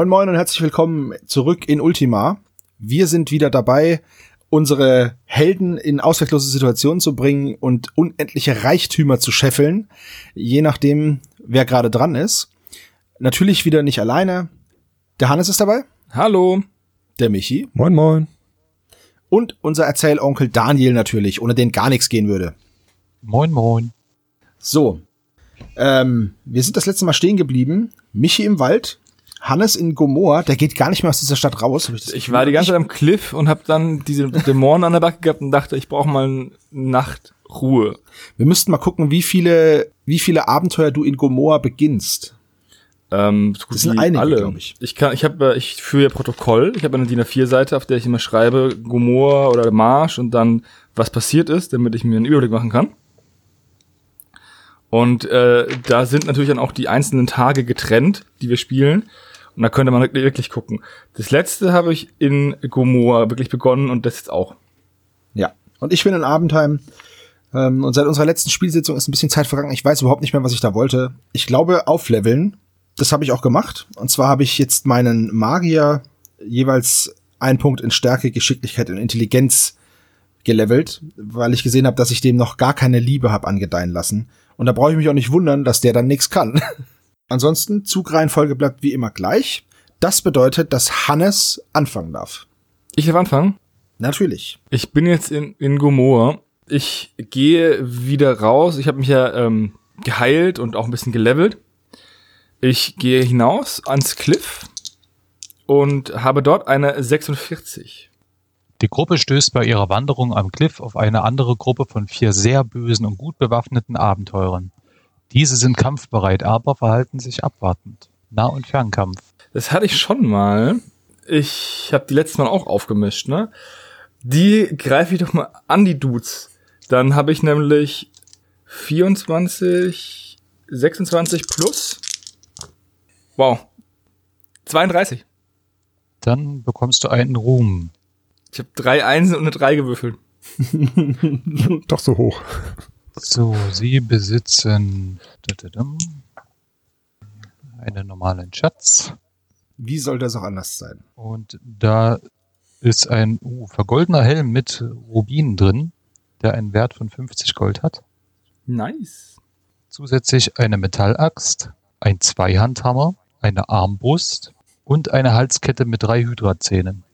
Moin Moin und herzlich willkommen zurück in Ultima. Wir sind wieder dabei, unsere Helden in auswegslose Situationen zu bringen und unendliche Reichtümer zu scheffeln, je nachdem, wer gerade dran ist. Natürlich wieder nicht alleine. Der Hannes ist dabei. Hallo. Der Michi. Moin Moin. Und unser Erzählonkel Daniel natürlich, ohne den gar nichts gehen würde. Moin Moin. So, ähm, wir sind das letzte Mal stehen geblieben. Michi im Wald, Hannes in Gomorra, der geht gar nicht mehr aus dieser Stadt raus. Ich, ich, war die ganze Zeit am Cliff und habe dann diese Dämonen an der Backe gehabt und dachte, ich brauche mal Nachtruhe. Wir müssten mal gucken, wie viele, wie viele Abenteuer du in Gomorra beginnst. Ähm, das sind einige, alle. glaube ich. Ich kann, ich habe, ich führe ja Protokoll. Ich habe eine DIN A4-Seite, auf der ich immer schreibe Gomorra oder Marsch und dann was passiert ist, damit ich mir einen Überblick machen kann. Und äh, da sind natürlich dann auch die einzelnen Tage getrennt, die wir spielen. Und da könnte man wirklich gucken. Das letzte habe ich in Gomorra wirklich begonnen und das jetzt auch. Ja. Und ich bin in Abendheim. Ähm, und seit unserer letzten Spielsitzung ist ein bisschen Zeit vergangen. Ich weiß überhaupt nicht mehr, was ich da wollte. Ich glaube, aufleveln. Das habe ich auch gemacht. Und zwar habe ich jetzt meinen Magier jeweils einen Punkt in Stärke, Geschicklichkeit und Intelligenz gelevelt, weil ich gesehen habe, dass ich dem noch gar keine Liebe habe angedeihen lassen. Und da brauche ich mich auch nicht wundern, dass der dann nichts kann. Ansonsten, Zugreihenfolge bleibt wie immer gleich. Das bedeutet, dass Hannes anfangen darf. Ich darf anfangen? Natürlich. Ich bin jetzt in, in Gomorra. Ich gehe wieder raus. Ich habe mich ja ähm, geheilt und auch ein bisschen gelevelt. Ich gehe hinaus ans Cliff und habe dort eine 46. Die Gruppe stößt bei ihrer Wanderung am Cliff auf eine andere Gruppe von vier sehr bösen und gut bewaffneten Abenteurern. Diese sind kampfbereit, aber verhalten sich abwartend. Nah- und Fernkampf. Das hatte ich schon mal. Ich habe die letztes Mal auch aufgemischt, ne? Die greife ich doch mal an die Dudes. Dann habe ich nämlich 24, 26 plus. Wow. 32. Dann bekommst du einen Ruhm. Ich habe drei Einsen und eine drei gewürfelt. Doch so hoch. So, Sie besitzen einen normalen Schatz. Wie soll das auch anders sein? Und da ist ein uh, vergoldener Helm mit Rubinen drin, der einen Wert von 50 Gold hat. Nice. Zusätzlich eine Metallaxt, ein Zweihandhammer, eine Armbrust und eine Halskette mit drei Hydrazähnen.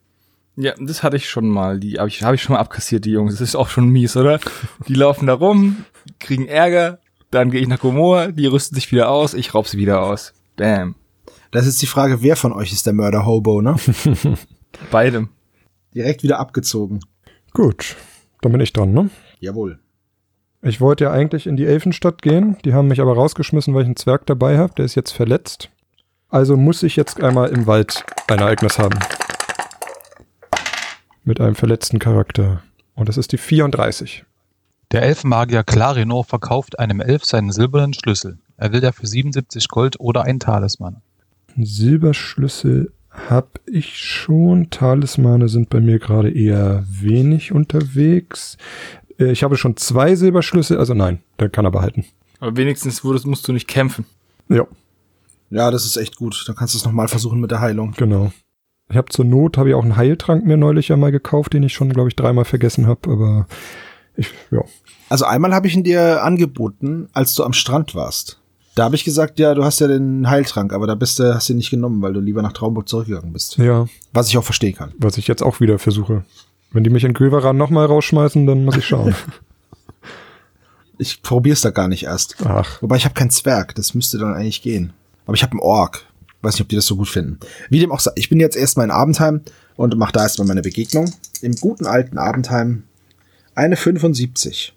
Ja, das hatte ich schon mal. Die habe ich, hab ich schon mal abkassiert, die Jungs. Das ist auch schon mies, oder? Die laufen da rum, kriegen Ärger, dann gehe ich nach Gomorra, die rüsten sich wieder aus, ich raub sie wieder aus. Bam. Das ist die Frage, wer von euch ist der Mörder-Hobo, ne? Beidem. Direkt wieder abgezogen. Gut, dann bin ich dran, ne? Jawohl. Ich wollte ja eigentlich in die Elfenstadt gehen, die haben mich aber rausgeschmissen, weil ich einen Zwerg dabei habe, der ist jetzt verletzt. Also muss ich jetzt einmal im Wald ein Ereignis haben mit einem verletzten Charakter. Und das ist die 34. Der Elfenmagier Clarinor verkauft einem Elf seinen silbernen Schlüssel. Er will dafür 77 Gold oder einen Talisman. Silberschlüssel habe ich schon. Talismane sind bei mir gerade eher wenig unterwegs. Äh, ich habe schon zwei Silberschlüssel, also nein, der kann er behalten. Aber wenigstens musst du nicht kämpfen. Ja. Ja, das ist echt gut. Dann kannst du es nochmal versuchen mit der Heilung. Genau. Ich habe zur Not, habe ich auch einen Heiltrank mir neulich ja mal gekauft, den ich schon, glaube ich, dreimal vergessen habe, aber ich, ja. Also einmal habe ich ihn dir angeboten, als du am Strand warst. Da habe ich gesagt, ja, du hast ja den Heiltrank, aber da bist du, hast du ihn nicht genommen, weil du lieber nach Traumburg zurückgegangen bist. Ja. Was ich auch verstehen kann. Was ich jetzt auch wieder versuche. Wenn die mich in Gülveran nochmal rausschmeißen, dann muss ich schauen. ich probier's da gar nicht erst. Ach. Wobei ich habe keinen Zwerg, das müsste dann eigentlich gehen. Aber ich habe einen Ork. Weiß nicht, ob die das so gut finden. Wie dem auch sei, ich bin jetzt erstmal in Abendheim und mache da erstmal meine Begegnung. Im guten alten Abendheim eine 75.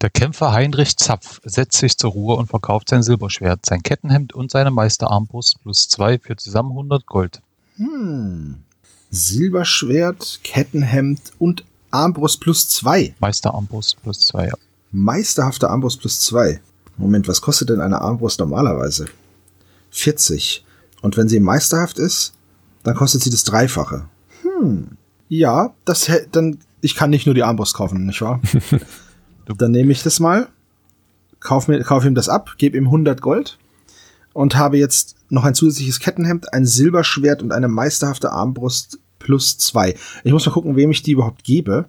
Der Kämpfer Heinrich Zapf setzt sich zur Ruhe und verkauft sein Silberschwert, sein Kettenhemd und seine Meisterarmbrust plus zwei für zusammen 100 Gold. Hm. Silberschwert, Kettenhemd und Armbrust plus zwei. Meisterarmbrust plus zwei, ja. Meisterhafte Armbrust plus zwei. Moment, was kostet denn eine Armbrust normalerweise? 40. Und wenn sie meisterhaft ist, dann kostet sie das Dreifache. Hm. Ja, das dann ich kann nicht nur die Armbrust kaufen, nicht wahr? dann nehme ich das mal, kauf mir kauf ihm das ab, gebe ihm 100 Gold und habe jetzt noch ein zusätzliches Kettenhemd, ein Silberschwert und eine meisterhafte Armbrust plus zwei. Ich muss mal gucken, wem ich die überhaupt gebe.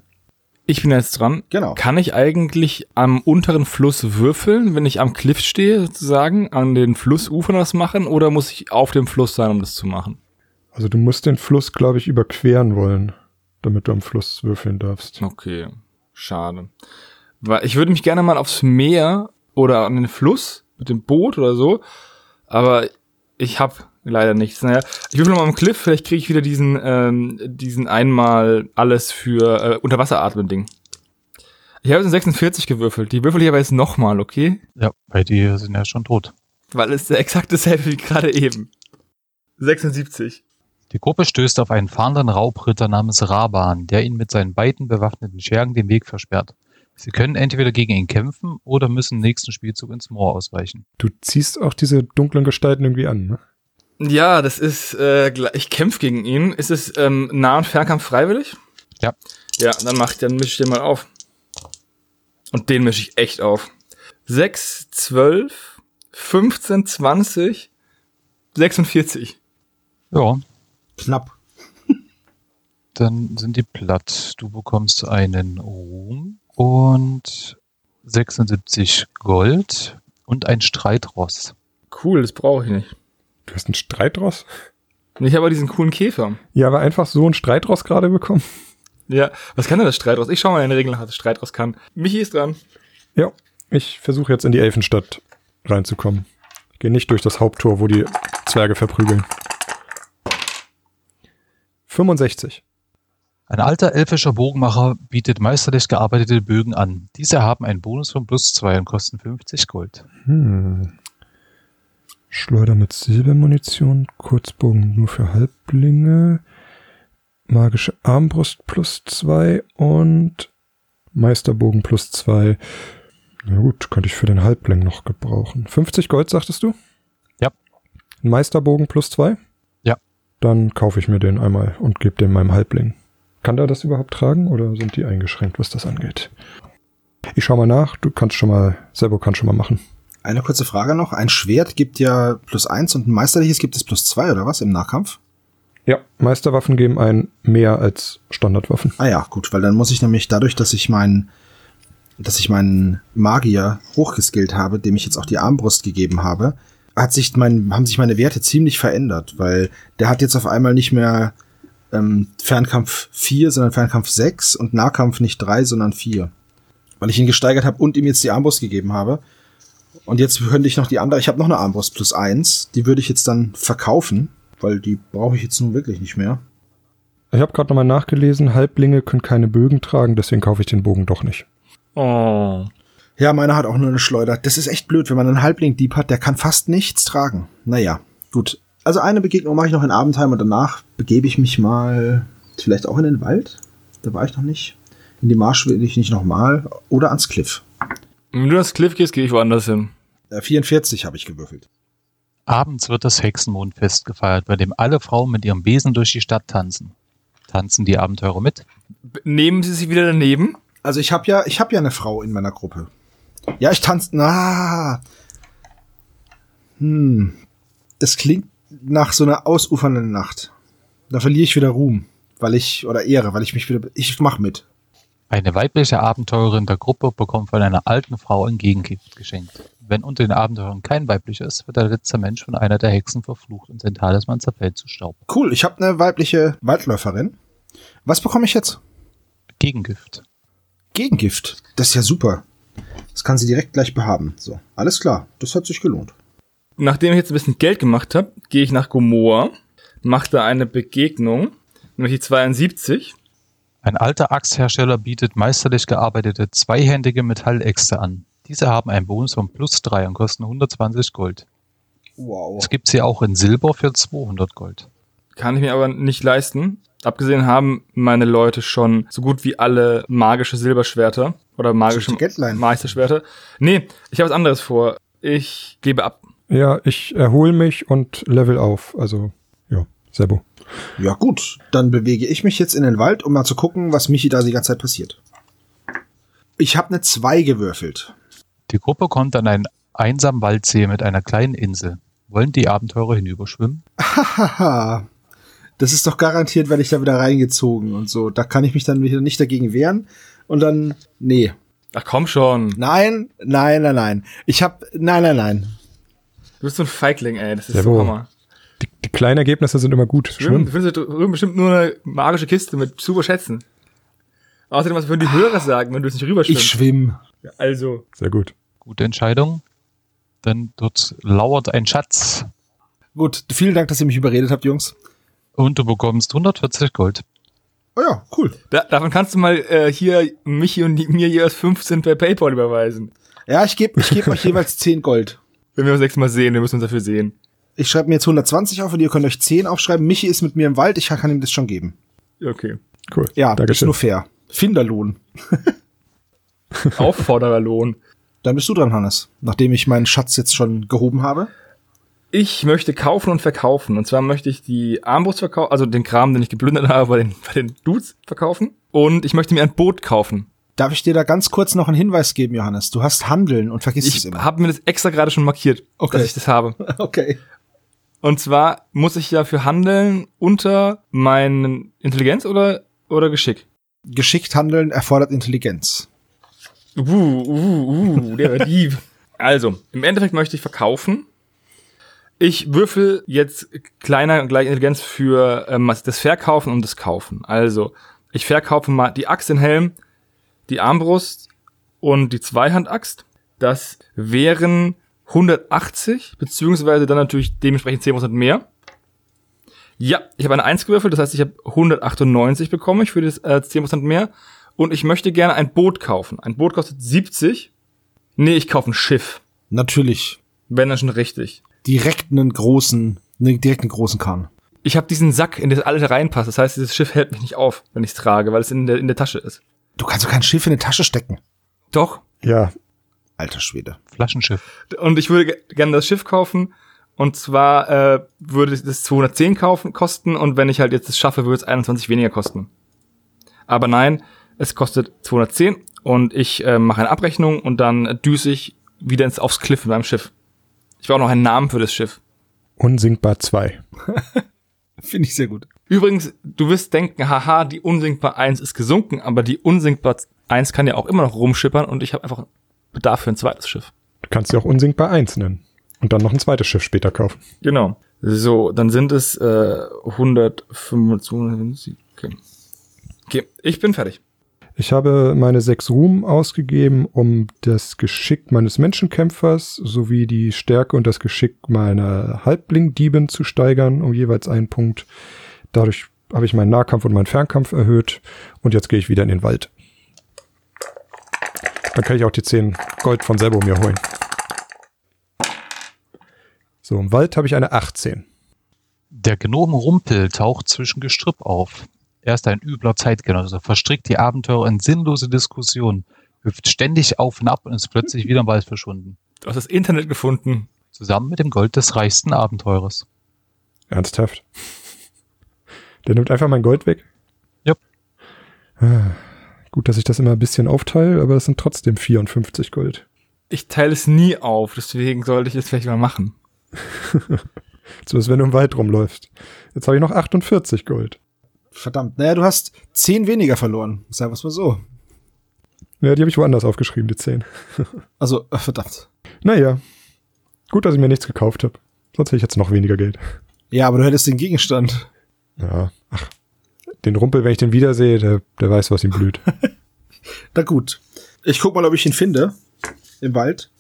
Ich bin jetzt dran. Genau. Kann ich eigentlich am unteren Fluss würfeln, wenn ich am Cliff stehe, sozusagen, an den Flussufern was machen, oder muss ich auf dem Fluss sein, um das zu machen? Also du musst den Fluss, glaube ich, überqueren wollen, damit du am Fluss würfeln darfst. Okay, schade. Weil ich würde mich gerne mal aufs Meer oder an den Fluss mit dem Boot oder so, aber ich habe leider nichts. Naja, ich würfel mal am Cliff, vielleicht kriege ich wieder diesen, ähm, diesen einmal alles für äh, Unterwasseratmen-Ding. Ich habe jetzt eine 46 gewürfelt. Die würfel ich aber jetzt nochmal, okay? Ja, bei dir sind ja schon tot. Weil es der exakt dasselbe wie gerade eben. 76. Die Gruppe stößt auf einen fahrenden Raubritter namens Raban, der ihnen mit seinen beiden bewaffneten Schergen den Weg versperrt. Sie können entweder gegen ihn kämpfen oder müssen nächsten Spielzug ins Moor ausweichen. Du ziehst auch diese dunklen Gestalten irgendwie an, ne? Ja, das ist, äh, ich kämpfe gegen ihn. Ist es ähm, Nah- und Fernkampf freiwillig? Ja. Ja, dann mach ich, dann mische ich den mal auf. Und den mische ich echt auf. 6, 12, 15, 20, 46. Ja, Knapp. dann sind die platt. Du bekommst einen Ruhm und 76 Gold und ein Streitross. Cool, das brauche ich nicht. Du hast einen Streitross? Ich habe aber diesen coolen Käfer. Ja, aber einfach so einen Streitross gerade bekommen. Ja, was kann denn das Streitross? Ich schau mal in den Regeln nach, was das Streitross kann. Michi ist dran. Ja, ich versuche jetzt in die Elfenstadt reinzukommen. Ich gehe nicht durch das Haupttor, wo die Zwerge verprügeln. 65. Ein alter elfischer Bogenmacher bietet meisterlich gearbeitete Bögen an. Diese haben einen Bonus von plus 2 und kosten 50 Gold. Hm. Schleuder mit Silbermunition, Kurzbogen nur für Halblinge, magische Armbrust plus zwei und Meisterbogen plus zwei. Na gut, könnte ich für den Halbling noch gebrauchen. 50 Gold, sagtest du? Ja. Ein Meisterbogen plus zwei? Ja. Dann kaufe ich mir den einmal und gebe den meinem Halbling. Kann der das überhaupt tragen oder sind die eingeschränkt, was das angeht? Ich schau mal nach, du kannst schon mal, Sebo kann schon mal machen. Eine kurze Frage noch. Ein Schwert gibt ja plus eins und ein meisterliches gibt es plus zwei oder was im Nahkampf? Ja, Meisterwaffen geben ein mehr als Standardwaffen. Ah ja, gut, weil dann muss ich nämlich dadurch, dass ich meinen, dass ich meinen Magier hochgeskillt habe, dem ich jetzt auch die Armbrust gegeben habe, hat sich mein, haben sich meine Werte ziemlich verändert, weil der hat jetzt auf einmal nicht mehr ähm, Fernkampf 4, sondern Fernkampf 6 und Nahkampf nicht 3, sondern 4. Weil ich ihn gesteigert habe und ihm jetzt die Armbrust gegeben habe. Und jetzt könnte ich noch die andere, ich habe noch eine Armbrust plus 1, die würde ich jetzt dann verkaufen, weil die brauche ich jetzt nun wirklich nicht mehr. Ich habe gerade nochmal nachgelesen, Halblinge können keine Bögen tragen, deswegen kaufe ich den Bogen doch nicht. Oh. Ja, meiner hat auch nur eine Schleuder. Das ist echt blöd, wenn man einen Halbling-Dieb hat, der kann fast nichts tragen. Naja, gut. Also eine Begegnung mache ich noch in Abendheim und danach begebe ich mich mal vielleicht auch in den Wald. Da war ich noch nicht. In die Marsch will ich nicht nochmal. Oder ans Cliff. Wenn du das Cliff gehst, gehe ich woanders hin. Äh, 44 habe ich gewürfelt. Abends wird das Hexenmondfest gefeiert, bei dem alle Frauen mit ihrem Besen durch die Stadt tanzen. Tanzen die Abenteurer mit? B nehmen sie sich wieder daneben? Also ich habe ja, ich habe ja eine Frau in meiner Gruppe. Ja, ich tanze. Na. Hm. Das klingt nach so einer ausufernden Nacht. Da verliere ich wieder Ruhm, weil ich oder Ehre, weil ich mich wieder. Ich mach mit. Eine weibliche Abenteurerin der Gruppe bekommt von einer alten Frau ein Gegengift geschenkt. Wenn unter den Abenteurern kein weiblicher ist, wird der letzte Mensch von einer der Hexen verflucht und sein Talisman zerfällt zu Staub. Cool. Ich habe eine weibliche Waldläuferin. Was bekomme ich jetzt? Gegengift. Gegengift. Das ist ja super. Das kann sie direkt gleich behaben. So, alles klar. Das hat sich gelohnt. Nachdem ich jetzt ein bisschen Geld gemacht habe, gehe ich nach Gomorra, mache da eine Begegnung, nämlich die 72. Ein alter Axthersteller bietet meisterlich gearbeitete zweihändige Metalläxte an. Diese haben einen Bonus von plus 3 und kosten 120 Gold. Wow. Es gibt sie auch in Silber für 200 Gold. Kann ich mir aber nicht leisten. Abgesehen haben meine Leute schon so gut wie alle magische Silberschwerter oder magische. Meisterschwerter. Nee, ich habe was anderes vor. Ich gebe ab. Ja, ich erhole mich und level auf. Also, ja, Sebo. Ja gut, dann bewege ich mich jetzt in den Wald, um mal zu gucken, was Michi da die ganze Zeit passiert. Ich habe eine 2 gewürfelt. Die Gruppe kommt an einen einsamen Waldsee mit einer kleinen Insel. Wollen die Abenteurer hinüberschwimmen? Hahaha. Das ist doch garantiert, werde ich da wieder reingezogen und so. Da kann ich mich dann wieder nicht dagegen wehren. Und dann, nee. Ach komm schon. Nein, nein, nein, nein. Ich hab, nein, nein, nein. Du bist so ein Feigling, ey. Das ist Sehr so. Hammer. Die, kleinen Ergebnisse sind immer gut. Schwimmen. Schwimmen. Du findest bestimmt nur eine magische Kiste mit super Schätzen. Außerdem, was würden die Hörer sagen, wenn du es nicht rüberschwimmst? Ich schwimm. also. Sehr gut. Gute Entscheidung. Denn dort lauert ein Schatz. Gut, vielen Dank, dass ihr mich überredet habt, Jungs. Und du bekommst 140 Gold. Oh ja, cool. Da, davon kannst du mal äh, hier Michi und die- mir jeweils 15 per Paypal überweisen. Ja, ich gebe ich geb euch jeweils 10 Gold. Wenn wir uns nächstes Mal sehen, wir müssen uns dafür sehen. Ich schreibe mir jetzt 120 auf und ihr könnt euch 10 aufschreiben. Michi ist mit mir im Wald, ich kann ihm das schon geben. Okay. Cool. Ja, das ist nur fair. Finderlohn. Auffordererlohn. Dann bist du dran, Hannes. Nachdem ich meinen Schatz jetzt schon gehoben habe. Ich möchte kaufen und verkaufen. Und zwar möchte ich die Armbrust verkaufen, also den Kram, den ich geplündert habe, bei den, bei den Dudes verkaufen. Und ich möchte mir ein Boot kaufen. Darf ich dir da ganz kurz noch einen Hinweis geben, Johannes? Du hast Handeln und vergisst es Ich immer. habe mir das extra gerade schon markiert, Okay. dass ich das habe. Okay. Und zwar muss ich dafür handeln unter meinen Intelligenz oder, oder Geschick. Geschickt handeln erfordert Intelligenz. Uh, uh, uh, der Dieb. Also, im Endeffekt möchte ich verkaufen. Ich würfel jetzt kleiner und gleich Intelligenz für ähm, das Verkaufen und das Kaufen. Also, ich verkaufe mal die Axt, den Helm, die Armbrust und die Zweihandaxt. Das wären 180, beziehungsweise dann natürlich dementsprechend 10% mehr. Ja, ich habe eine 1 gewürfelt, das heißt, ich habe 198 bekommen ich für das äh, 10% mehr. Und ich möchte gerne ein Boot kaufen. Ein Boot kostet 70. Nee, ich kaufe ein Schiff. Natürlich. Wenn dann schon richtig. Direkt einen großen, einen, direkt einen großen Kahn. Ich habe diesen Sack, in den alles reinpasst. Das heißt, dieses Schiff hält mich nicht auf, wenn ich es trage, weil es in der, in der Tasche ist. Du kannst doch kein Schiff in eine Tasche stecken. Doch. Ja, Alter Schwede. Flaschenschiff. Und ich würde ge- gerne das Schiff kaufen. Und zwar äh, würde das 210 kaufen, kosten. Und wenn ich halt jetzt das schaffe, würde es 21 weniger kosten. Aber nein, es kostet 210. Und ich äh, mache eine Abrechnung und dann düse ich wieder ins, aufs Cliff mit meinem Schiff. Ich brauche noch einen Namen für das Schiff. unsinkbar 2. Finde ich sehr gut. Übrigens, du wirst denken, haha, die unsinkbar 1 ist gesunken, aber die unsinkbar 1 kann ja auch immer noch rumschippern und ich habe einfach Bedarf für ein zweites Schiff. Du kannst sie auch unsinkbar 1 nennen. Und dann noch ein zweites Schiff später kaufen. Genau. So, dann sind es äh, 125. Okay. okay, ich bin fertig. Ich habe meine sechs Ruhm ausgegeben, um das Geschick meines Menschenkämpfers sowie die Stärke und das Geschick meiner Halblingdieben zu steigern, um jeweils einen Punkt. Dadurch habe ich meinen Nahkampf und meinen Fernkampf erhöht und jetzt gehe ich wieder in den Wald. Dann kann ich auch die 10 Gold von Sebo mir holen. So, im Wald habe ich eine 18. Der Gnome Rumpel taucht zwischen Gestrüpp auf. Er ist ein übler Zeitgenosse, verstrickt die Abenteurer in sinnlose Diskussionen, hüpft ständig auf und ab und ist plötzlich wieder im Wald verschwunden. Du hast das Internet gefunden. Zusammen mit dem Gold des reichsten Abenteurers. Ernsthaft. Der nimmt einfach mein Gold weg. Jupp. Ah, Gut, dass ich das immer ein bisschen aufteile, aber es sind trotzdem 54 Gold. Ich teile es nie auf, deswegen sollte ich es vielleicht mal machen. So ist, wenn du im Wald rumläufst. Jetzt habe ich noch 48 Gold. Verdammt. Naja, du hast 10 weniger verloren. Sagen wir es mal so. Ja, die habe ich woanders aufgeschrieben, die 10. Also, äh, verdammt. Naja. Gut, dass ich mir nichts gekauft habe. Sonst hätte ich jetzt noch weniger Geld. Ja, aber du hättest den Gegenstand. Ja, ach. Den Rumpel, wenn ich den wiedersehe, der, der weiß, was ihm blüht. Na gut. Ich guck mal, ob ich ihn finde. Im Wald.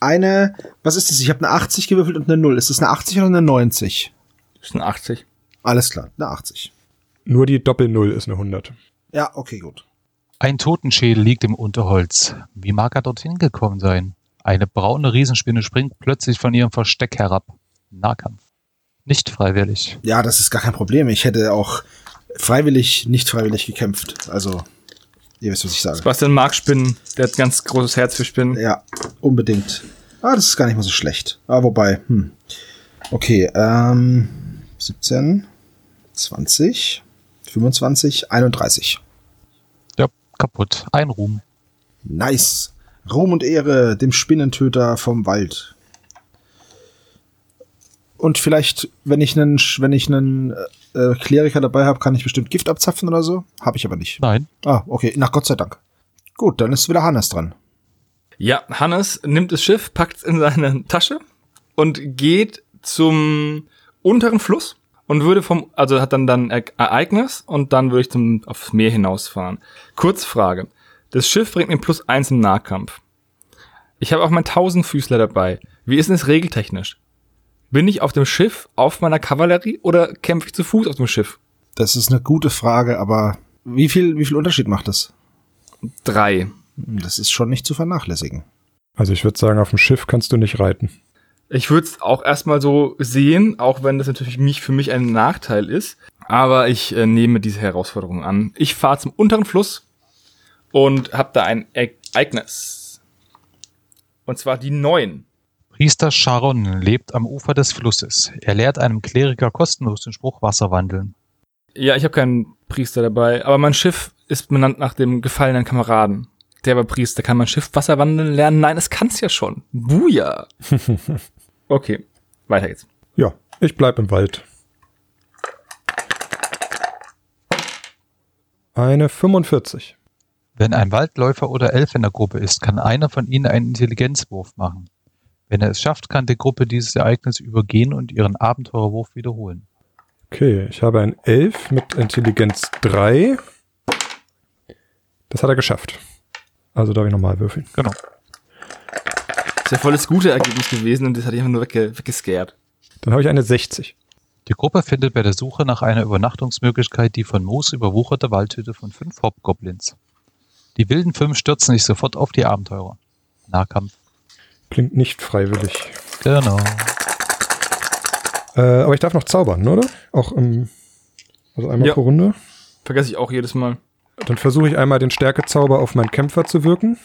Eine, was ist das? Ich habe eine 80 gewürfelt und eine 0. Ist das eine 80 oder eine 90? Das ist ein 80. Alles klar, eine 80. Nur die Doppel-Null ist eine 100. Ja, okay, gut. Ein Totenschädel liegt im Unterholz. Wie mag er dorthin gekommen sein? Eine braune Riesenspinne springt plötzlich von ihrem Versteck herab. Nahkampf. Nicht freiwillig. Ja, das ist gar kein Problem. Ich hätte auch freiwillig, nicht freiwillig gekämpft. Also, ihr wisst, was ich sage. Sebastian mag Spinnen. Der hat ganz großes Herz für Spinnen. Ja, unbedingt. Ah, das ist gar nicht mal so schlecht. Ah, wobei, hm. Okay, ähm, 17, 20, 25, 31. Ja, kaputt. Ein Ruhm. Nice. Ruhm und Ehre dem Spinnentöter vom Wald. Und vielleicht, wenn ich einen, wenn ich einen äh, Kleriker dabei habe, kann ich bestimmt Gift abzapfen oder so. Habe ich aber nicht. Nein. Ah, okay. Na Gott sei Dank. Gut, dann ist wieder Hannes dran. Ja, Hannes nimmt das Schiff, packt es in seine Tasche und geht zum unteren Fluss und würde vom, also hat dann dann Ereignis und dann würde ich zum aufs Meer hinausfahren. Kurzfrage. Das Schiff bringt mir plus eins im Nahkampf. Ich habe auch mein Tausendfüßler dabei. Wie ist denn das regeltechnisch? Bin ich auf dem Schiff auf meiner Kavallerie oder kämpfe ich zu Fuß auf dem Schiff? Das ist eine gute Frage, aber wie viel, wie viel Unterschied macht das? Drei. Das ist schon nicht zu vernachlässigen. Also ich würde sagen, auf dem Schiff kannst du nicht reiten. Ich würde es auch erstmal so sehen, auch wenn das natürlich mich, für mich ein Nachteil ist. Aber ich äh, nehme diese Herausforderung an. Ich fahre zum unteren Fluss und habe da ein Ereignis. Und zwar die neun. Priester Sharon lebt am Ufer des Flusses. Er lehrt einem Kleriker kostenlos den Spruch Wasser wandeln. Ja, ich habe keinen Priester dabei, aber mein Schiff ist benannt nach dem gefallenen Kameraden. Der war Priester. Kann mein Schiff Wasser wandeln lernen? Nein, es kann's ja schon. Buja. Okay, weiter geht's. Ja, ich bleib im Wald. Eine 45. Wenn ein Waldläufer oder Elf in der Gruppe ist, kann einer von ihnen einen Intelligenzwurf machen. Wenn er es schafft, kann die Gruppe dieses Ereignis übergehen und ihren Abenteurerwurf wiederholen. Okay, ich habe ein 11 mit Intelligenz 3. Das hat er geschafft. Also darf ich nochmal würfeln. Genau. Das wäre voll das gute Ergebnis gewesen und das hatte ich einfach nur wegge weggescared. Dann habe ich eine 60. Die Gruppe findet bei der Suche nach einer Übernachtungsmöglichkeit die von Moos überwucherte Waldhütte von fünf Hobgoblins. Die wilden fünf stürzen sich sofort auf die Abenteurer. Nahkampf. Klingt nicht freiwillig. Genau. Äh, aber ich darf noch zaubern, oder? Auch im, also einmal Ja. pro Runde. Vergesse ich auch jedes Mal. Dann versuche ich einmal den Stärkezauber auf meinen Kämpfer zu wirken.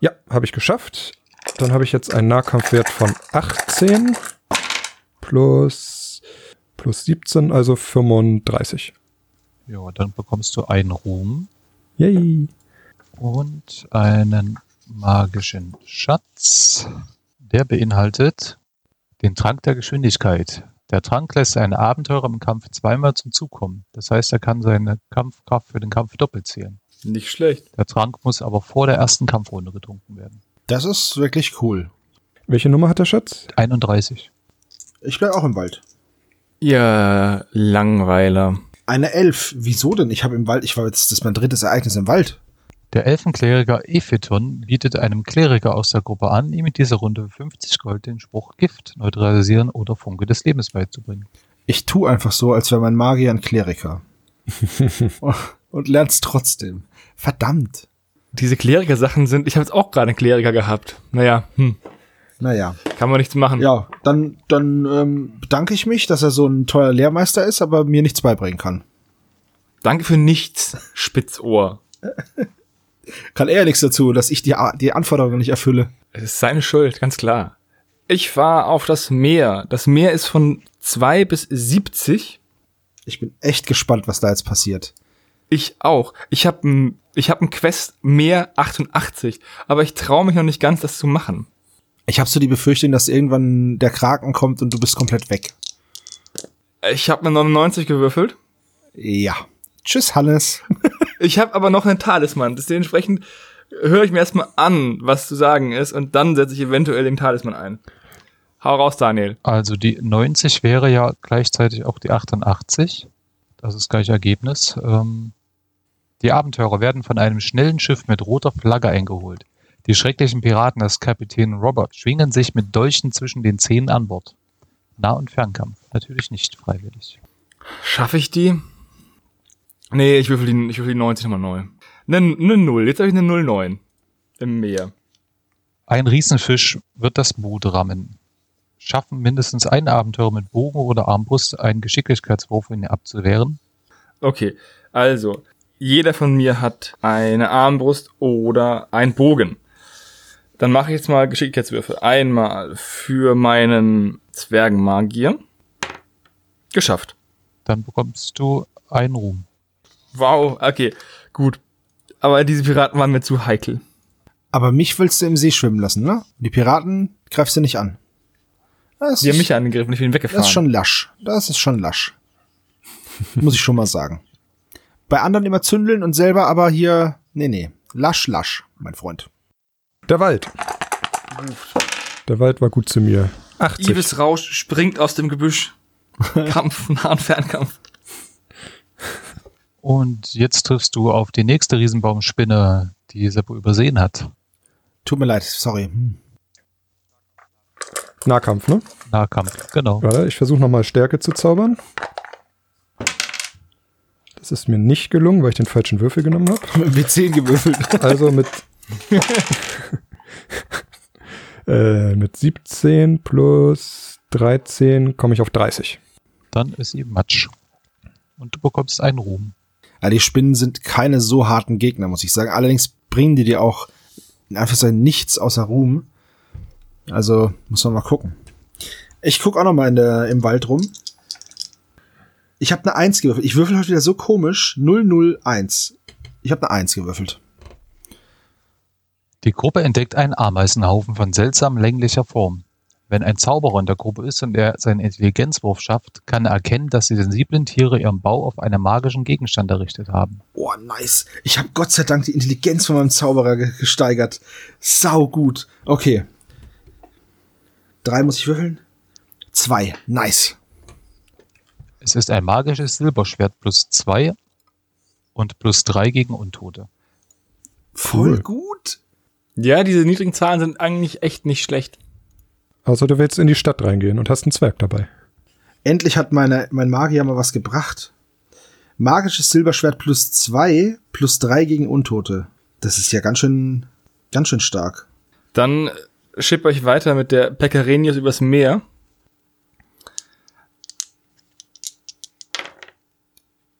Ja, habe ich geschafft. Dann habe ich jetzt einen Nahkampfwert von 18 plus, plus 17, also 35. Ja, dann bekommst du einen Ruhm Yay. und einen magischen Schatz. Der beinhaltet den Trank der Geschwindigkeit. Der Trank lässt einen Abenteurer im Kampf zweimal zum Zug kommen. Das heißt, er kann seine Kampfkraft für den Kampf doppelt zählen. Nicht schlecht. Der Trank muss aber vor der ersten Kampfrunde getrunken werden. Das ist wirklich cool. Welche Nummer hat der Schatz? 31. Ich bleib auch im Wald. Ja, Langweiler. Eine Elf. Wieso denn? Ich habe im Wald, ich war jetzt, das ist mein drittes Ereignis im Wald. Der Elfenkleriker Epheton bietet einem Kleriker aus der Gruppe an, ihm in dieser Runde für 50 Gold den Spruch Gift neutralisieren oder Funke des Lebens beizubringen. Ich tu einfach so, als wäre mein Magier ein Kleriker. Und lern's trotzdem. Verdammt. Diese Kleriker-Sachen sind, ich habe jetzt auch gerade einen Kleriker gehabt. Naja, hm, Naja. kann man nichts machen. Ja, dann, dann ähm, bedanke ich mich, dass er so ein teuer Lehrmeister ist, aber mir nichts beibringen kann. Danke für nichts, Spitzohr. Kann er nichts dazu, dass ich die, die Anforderungen nicht erfülle. Es ist seine Schuld, ganz klar. Ich fahre auf das Meer. Das Meer ist von 2 bis 70. Ich bin echt gespannt, was da jetzt passiert. Ich auch. Ich habe ein, ich hab ein Quest Meer 88, aber ich traue mich noch nicht ganz, das zu machen. Ich habe so die Befürchtung, dass irgendwann der Kraken kommt und du bist komplett weg. Ich habe eine 99 gewürfelt. Ja. Tschüss, Hannes. Ich habe aber noch einen Talisman. Dementsprechend höre ich mir erstmal an, was zu sagen ist, und dann setze ich eventuell den Talisman ein. Hau raus, Daniel. Also die 90 wäre ja gleichzeitig auch die 88. Das ist gleich Ergebnis. Ähm, die Abenteurer werden von einem schnellen Schiff mit roter Flagge eingeholt. Die schrecklichen Piraten des Kapitän Robert schwingen sich mit Dolchen zwischen den Zähnen an Bord. Nah- und Fernkampf. Natürlich nicht freiwillig. Schaffe ich die? Nee, ich würfel die, ich würfel die 90 nochmal neu. Ne, ne 0. Jetzt habe ich eine 09 im Meer. Ein Riesenfisch wird das Boot rammen. Schaffen mindestens ein Abenteurer mit Bogen oder Armbrust einen Geschicklichkeitswurf, um ihn abzuwehren. Okay, also, jeder von mir hat eine Armbrust oder ein Bogen. Dann mache ich jetzt mal Geschicklichkeitswürfe. Einmal für meinen Zwergenmagier. Geschafft. Dann bekommst du einen Ruhm. Wow, okay, gut. Aber diese Piraten waren mir zu heikel. Aber mich willst du im See schwimmen lassen, ne? Die Piraten greifst du nicht an. Das Die haben mich angegriffen, ich bin weggefahren. das ist schon lasch. Das ist schon lasch. Muss ich schon mal sagen. Bei anderen immer zündeln und selber aber hier, nee, nee. Lasch, lasch, mein Freund. Der Wald. Der Wald war gut zu mir. 80. Ives Rausch springt aus dem Gebüsch. Kampf, Nah- und Fernkampf. Und jetzt triffst du auf die nächste Riesenbaumspinne, die Seppo übersehen hat. Tut mir leid, sorry. Hm. Nahkampf, ne? Nahkampf, genau. Warte, ich versuche nochmal Stärke zu zaubern. Das ist mir nicht gelungen, weil ich den falschen Würfel genommen habe. W10 gewürfelt. Also mit, äh, mit 17 plus 13 komme ich auf 30. Dann ist sie Matsch. Und du bekommst einen Ruhm. Ja, die Spinnen sind keine so harten Gegner, muss ich sagen. Allerdings bringen die dir auch in Anführungszeichen nichts außer Ruhm. Also muss man mal gucken. Ich guck auch noch mal in der, im Wald rum. Ich habe eine 1 gewürfelt. Ich würfel heute wieder so komisch. 001. Ich habe eine 1 gewürfelt. Die Gruppe entdeckt einen Ameisenhaufen von seltsam länglicher Form. Wenn ein Zauberer in der Gruppe ist und er seinen Intelligenzwurf schafft, kann er erkennen, dass die sensiblen Tiere ihren Bau auf einen magischen Gegenstand errichtet haben. Oh, nice. Ich habe Gott sei Dank die Intelligenz von meinem Zauberer ge gesteigert. Sau gut. Okay. Drei muss ich würfeln. Zwei. Nice. Es ist ein magisches Silberschwert plus zwei und plus drei gegen Untote. Voll Cool. gut. Ja, diese niedrigen Zahlen sind eigentlich echt nicht schlecht. Also du willst in die Stadt reingehen und hast einen Zwerg dabei. Endlich hat meine, mein Magier mal was gebracht. Magisches Silberschwert plus zwei, plus drei gegen Untote. Das ist ja ganz schön, ganz schön stark. Dann schipper ich weiter mit der Pecarenius übers Meer.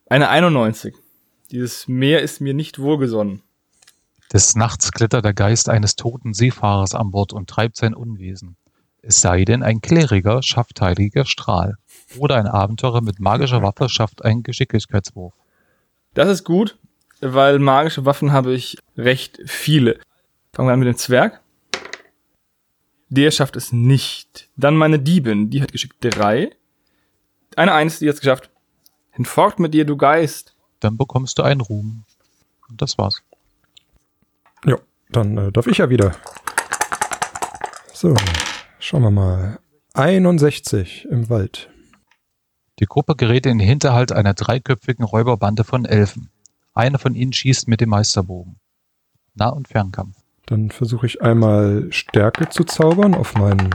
Eine 91. Dieses Meer ist mir nicht wohlgesonnen. Des Nachts klettert der Geist eines toten Seefahrers an Bord und treibt sein Unwesen. Es sei denn, ein Kleriger schafft heiliger Strahl. Oder ein Abenteurer mit magischer Waffe schafft einen Geschicklichkeitswurf. Das ist gut, weil magische Waffen habe ich recht viele. Fangen wir an mit dem Zwerg. Der schafft es nicht. Dann meine Diebin, die hat geschickt drei. Eine Eins, die hat's geschafft. Hinfort mit dir, du Geist. Dann bekommst du einen Ruhm. Und das war's. Ja, dann äh, darf ich ja wieder. So, schauen wir mal. 61 im Wald. Die Gruppe gerät in den Hinterhalt einer dreiköpfigen Räuberbande von Elfen. Einer von ihnen schießt mit dem Meisterbogen. Nah- und Fernkampf. Dann versuche ich einmal Stärke zu zaubern auf meinen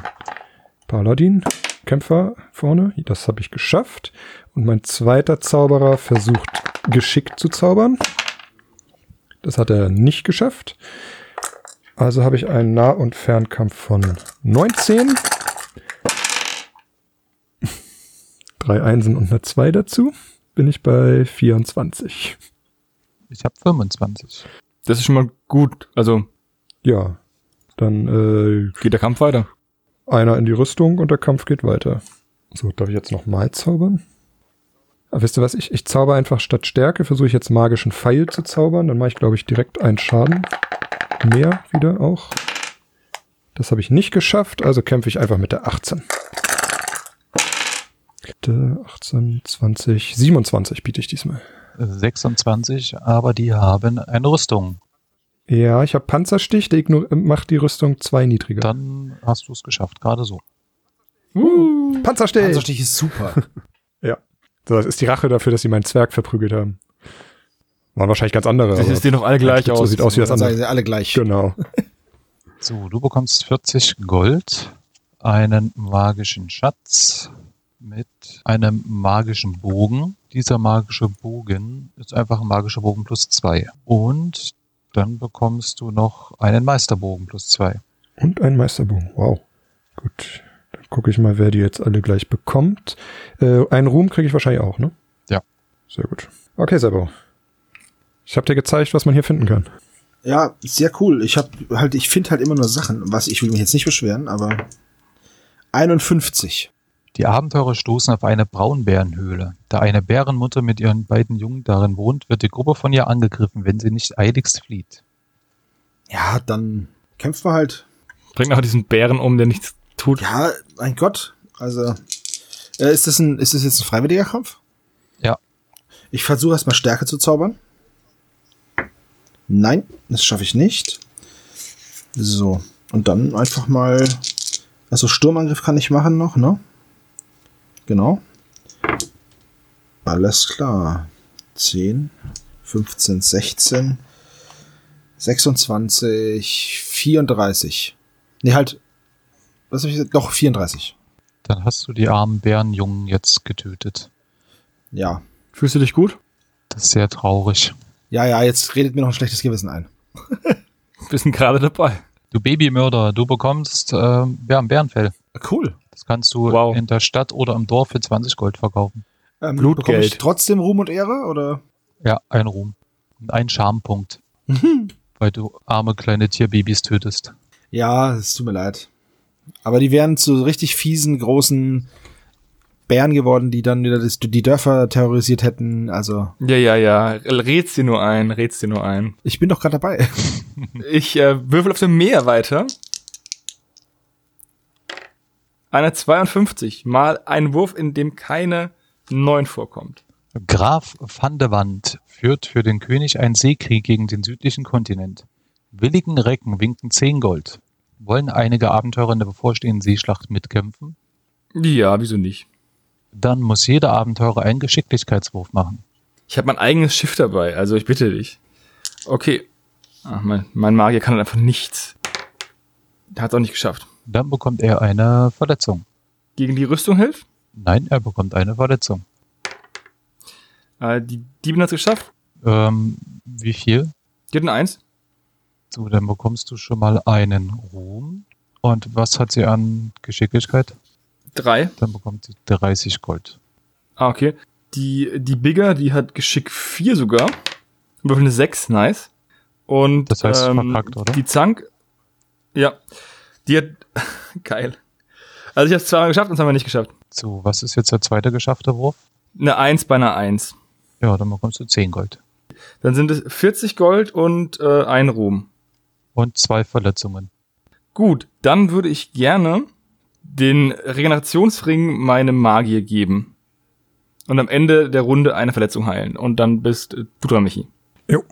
Paladin-Kämpfer vorne. Das habe ich geschafft. Und mein zweiter Zauberer versucht geschickt zu zaubern. Das hat er nicht geschafft. Also habe ich einen Nah- und Fernkampf von 19. Drei Einsen und eine 2 dazu. Bin ich bei 24. Ich habe 25. Das ist schon mal gut. Also Ja, dann äh, geht der Kampf weiter. einer in die Rüstung und der Kampf geht weiter. So, darf ich jetzt noch mal zaubern? Aber wisst ihr was? Ich, ich zauber einfach statt Stärke, versuche ich jetzt magischen Pfeil zu zaubern. Dann mache ich, glaube ich, direkt einen Schaden. Mehr wieder auch. Das habe ich nicht geschafft, also kämpfe ich einfach mit der 18. Der 18, 20, 27 biete ich diesmal. 26, aber die haben eine Rüstung. Ja, ich habe Panzerstich, der macht die Rüstung zwei niedriger. Dann hast du es geschafft, gerade so. Panzerstich! Panzerstich ist super. Ja. So, das ist die Rache dafür, dass sie meinen Zwerg verprügelt haben. Waren wahrscheinlich ganz andere. Das aber sehen doch alle gleich so aus. sieht aus wie das andere. sie alle gleich. Genau. So, du bekommst 40 Gold, einen magischen Schatz mit einem magischen Bogen. Dieser magische Bogen ist einfach ein magischer Bogen plus zwei. Und dann bekommst du noch einen Meisterbogen plus zwei. Und ein Meisterbogen. Wow. Gut. Dann gucke ich mal, wer die jetzt alle gleich bekommt. Äh, einen Ruhm kriege ich wahrscheinlich auch, ne? Ja. Sehr gut. Okay, Sebo. Ich habe dir gezeigt, was man hier finden kann. Ja, sehr cool. Ich hab halt, ich finde halt immer nur Sachen, was ich will mich jetzt nicht beschweren, aber 51. Die Abenteurer stoßen auf eine Braunbärenhöhle. Da eine Bärenmutter mit ihren beiden Jungen darin wohnt, wird die Gruppe von ihr angegriffen, wenn sie nicht eiligst flieht. Ja, dann kämpfen wir halt. Bringt nachher diesen Bären um, der nichts tut. Ja, mein Gott, Also, äh, ist das ein, ist das jetzt ein freiwilliger Kampf? Ja. Ich versuche erstmal Stärke zu zaubern. Nein, das schaffe ich nicht. So. Und dann einfach mal. Also Sturmangriff kann ich machen noch, ne? Genau. Alles klar. 10, 15, 16, 26, 34. Nee, halt. Was hab ich gesagt? Doch, 34. Dann hast du die armen Bärenjungen jetzt getötet. Ja. Fühlst du dich gut? Das ist sehr traurig. Ja, ja, jetzt redet mir noch ein schlechtes Gewissen ein. Wir sind gerade dabei. Du Babymörder, du bekommst äh, ja, ein Bärenfell. Cool. Das kannst du Wow. in der Stadt oder im Dorf für 20 Gold verkaufen. Ähm, Blutgeld. bekomme ich trotzdem Ruhm und Ehre, oder? Ja, ein Ruhm. Und ein Schampunkt. weil du arme kleine Tierbabys tötest. Ja, es tut mir leid. Aber die wären zu richtig fiesen, großen Bären geworden, die dann wieder das, die Dörfer terrorisiert hätten. Also, Ja, ja, ja. Red's dir nur ein, red's dir nur ein. ich bin doch gerade dabei. Ich äh, würfel auf dem Meer weiter. Eine 52 mal ein Wurf, in dem keine 9 vorkommt. Graf van de Wand führt für den König einen Seekrieg gegen den südlichen Kontinent. Willigen Recken winken 10 Gold. Wollen einige Abenteurer in der bevorstehenden Seeschlacht mitkämpfen? Ja, wieso nicht? Dann muss jeder Abenteurer einen Geschicklichkeitswurf machen. Ich habe mein eigenes Schiff dabei, also ich bitte dich. Okay. Ach, mein, mein Magier kann halt einfach nichts. Der hat's auch nicht geschafft. Dann bekommt er eine Verletzung. Gegen die Rüstung hilft? Nein, er bekommt eine Verletzung. Äh, die Diebin hat's geschafft. Ähm, wie viel? Die hat eine Eins. So, dann bekommst du schon mal einen Ruhm. Und was hat sie an Geschicklichkeit? Drei. Dann bekommt sie 30 Gold. Ah, okay. Die, die Bigger, die hat Geschick 4 sogar. Würfel eine 6, nice. Und Das heißt, verkackt, oder? die Zank, ja, die hat, geil. Also ich habe es zweimal geschafft und zweimal nicht geschafft. So, was ist jetzt der zweite geschaffte Wurf? Eine 1 bei einer 1. Ja, dann bekommst du 10 Gold. Dann sind es 40 Gold und äh, ein Ruhm. Und zwei Verletzungen. Gut, dann würde ich gerne den Regenerationsring meinem Magier geben. Und am Ende der Runde eine Verletzung heilen. Und dann bist äh, du dran, Michi. Jo.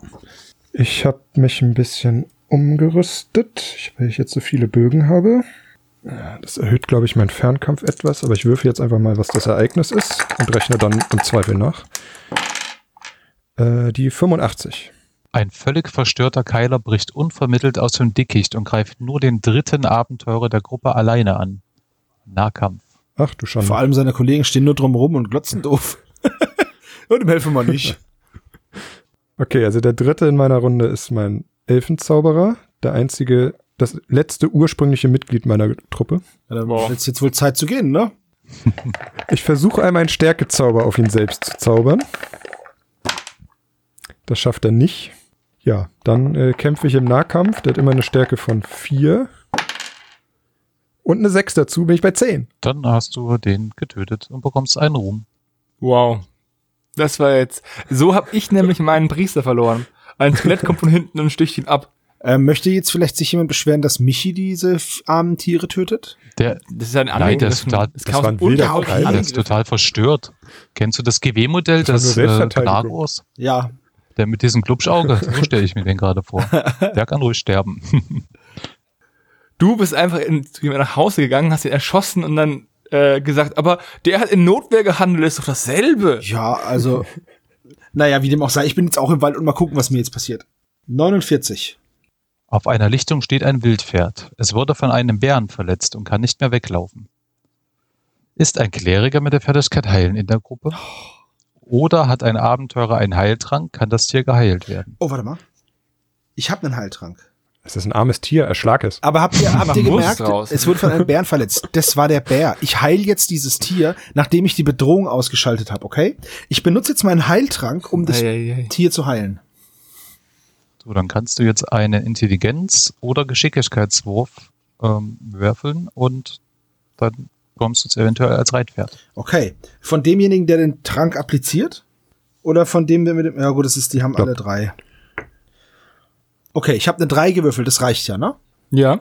Ich habe mich ein bisschen umgerüstet, ich- weil ich jetzt so viele Bögen habe. Das erhöht, glaube ich, meinen Fernkampf etwas, aber ich würfe jetzt einfach mal, was das Ereignis ist und rechne dann im Zweifel nach. Äh, die 85. Ein völlig verstörter Keiler bricht unvermittelt aus dem Dickicht und greift nur den dritten Abenteurer der Gruppe alleine an. Nahkampf. Ach du Schande. Vor allem seine Kollegen stehen nur drum rum und glotzen doof. und ihm helfen wir nicht. Okay, also der dritte in meiner Runde ist mein Elfenzauberer, der einzige, das letzte ursprüngliche Mitglied meiner Truppe. Ja, dann Boah. wird's jetzt wohl Zeit zu gehen, ne? Ich versuche einmal einen Stärkezauber auf ihn selbst zu zaubern. Das schafft er nicht. Ja, dann äh, kämpfe ich im Nahkampf. Der hat immer eine Stärke von 4. Und eine 6 dazu, bin ich bei 10. Dann hast du den getötet und bekommst einen Ruhm. Wow. Das war jetzt. So habe ich nämlich meinen Priester verloren. Ein Skelett kommt von hinten und sticht ihn ab. Ähm, möchte jetzt vielleicht sich jemand beschweren, dass Michi diese armen Tiere tötet? Der, Das ist ein Nein, das ist total- das das war ein wilder Kerl. der ist total verstört. Kennst du das GW-Modell Das nur äh. Gnagos? Ja. Der mit diesem Glubschauge? So stelle ich mir den gerade vor. Der kann ruhig sterben. Du bist einfach in, zu jemandem nach Hause gegangen, hast ihn erschossen und dann äh, gesagt, aber der hat in Notwehr gehandelt, ist doch dasselbe. Ja, also. naja, wie dem auch sei, ich bin jetzt auch im Wald und mal gucken, was mir jetzt passiert. 49. Auf einer Lichtung steht ein Wildpferd. Es wurde von einem Bären verletzt und kann nicht mehr weglaufen. Ist ein Kleriker mit der Fertigkeit Heilen in der Gruppe? Oder hat ein Abenteurer einen Heiltrank, kann das Tier geheilt werden? Oh, warte mal. Ich habe einen Heiltrank. Es ist ein armes Tier, erschlag es. Aber habt ihr, habt ihr gemerkt, es wurde von einem Bären verletzt. Das war der Bär. Ich heil jetzt dieses Tier, nachdem ich die Bedrohung ausgeschaltet habe, okay? Ich benutze jetzt meinen Heiltrank, um das Ei, ei, ei. Tier zu heilen. So, dann kannst du jetzt einen Intelligenz- oder Geschicklichkeitswurf ähm, würfeln und dann kommst du jetzt eventuell als Reitpferd. Okay. Von demjenigen, der den Trank appliziert? Oder von dem, der mit dem. Ja, gut, das ist, die haben Glaub. alle drei. Okay, ich habe eine 3 gewürfelt, das reicht ja, ne? Ja.